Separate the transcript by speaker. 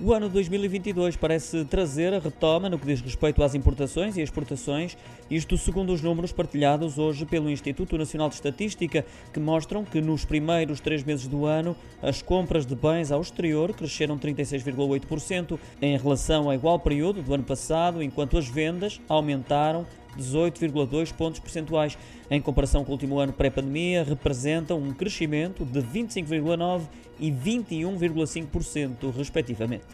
Speaker 1: O ano 2022 parece trazer a retoma no que diz respeito às importações e exportações, isto segundo os números partilhados hoje pelo Instituto Nacional de Estatística, que mostram que nos primeiros três meses do ano as compras de bens ao exterior cresceram 36,8% em relação ao igual período do ano passado, enquanto as vendas aumentaram 18,2 pontos percentuais. Em comparação com o último ano pré-pandemia, representam um crescimento de 25,9% e 21,5%, respectivamente.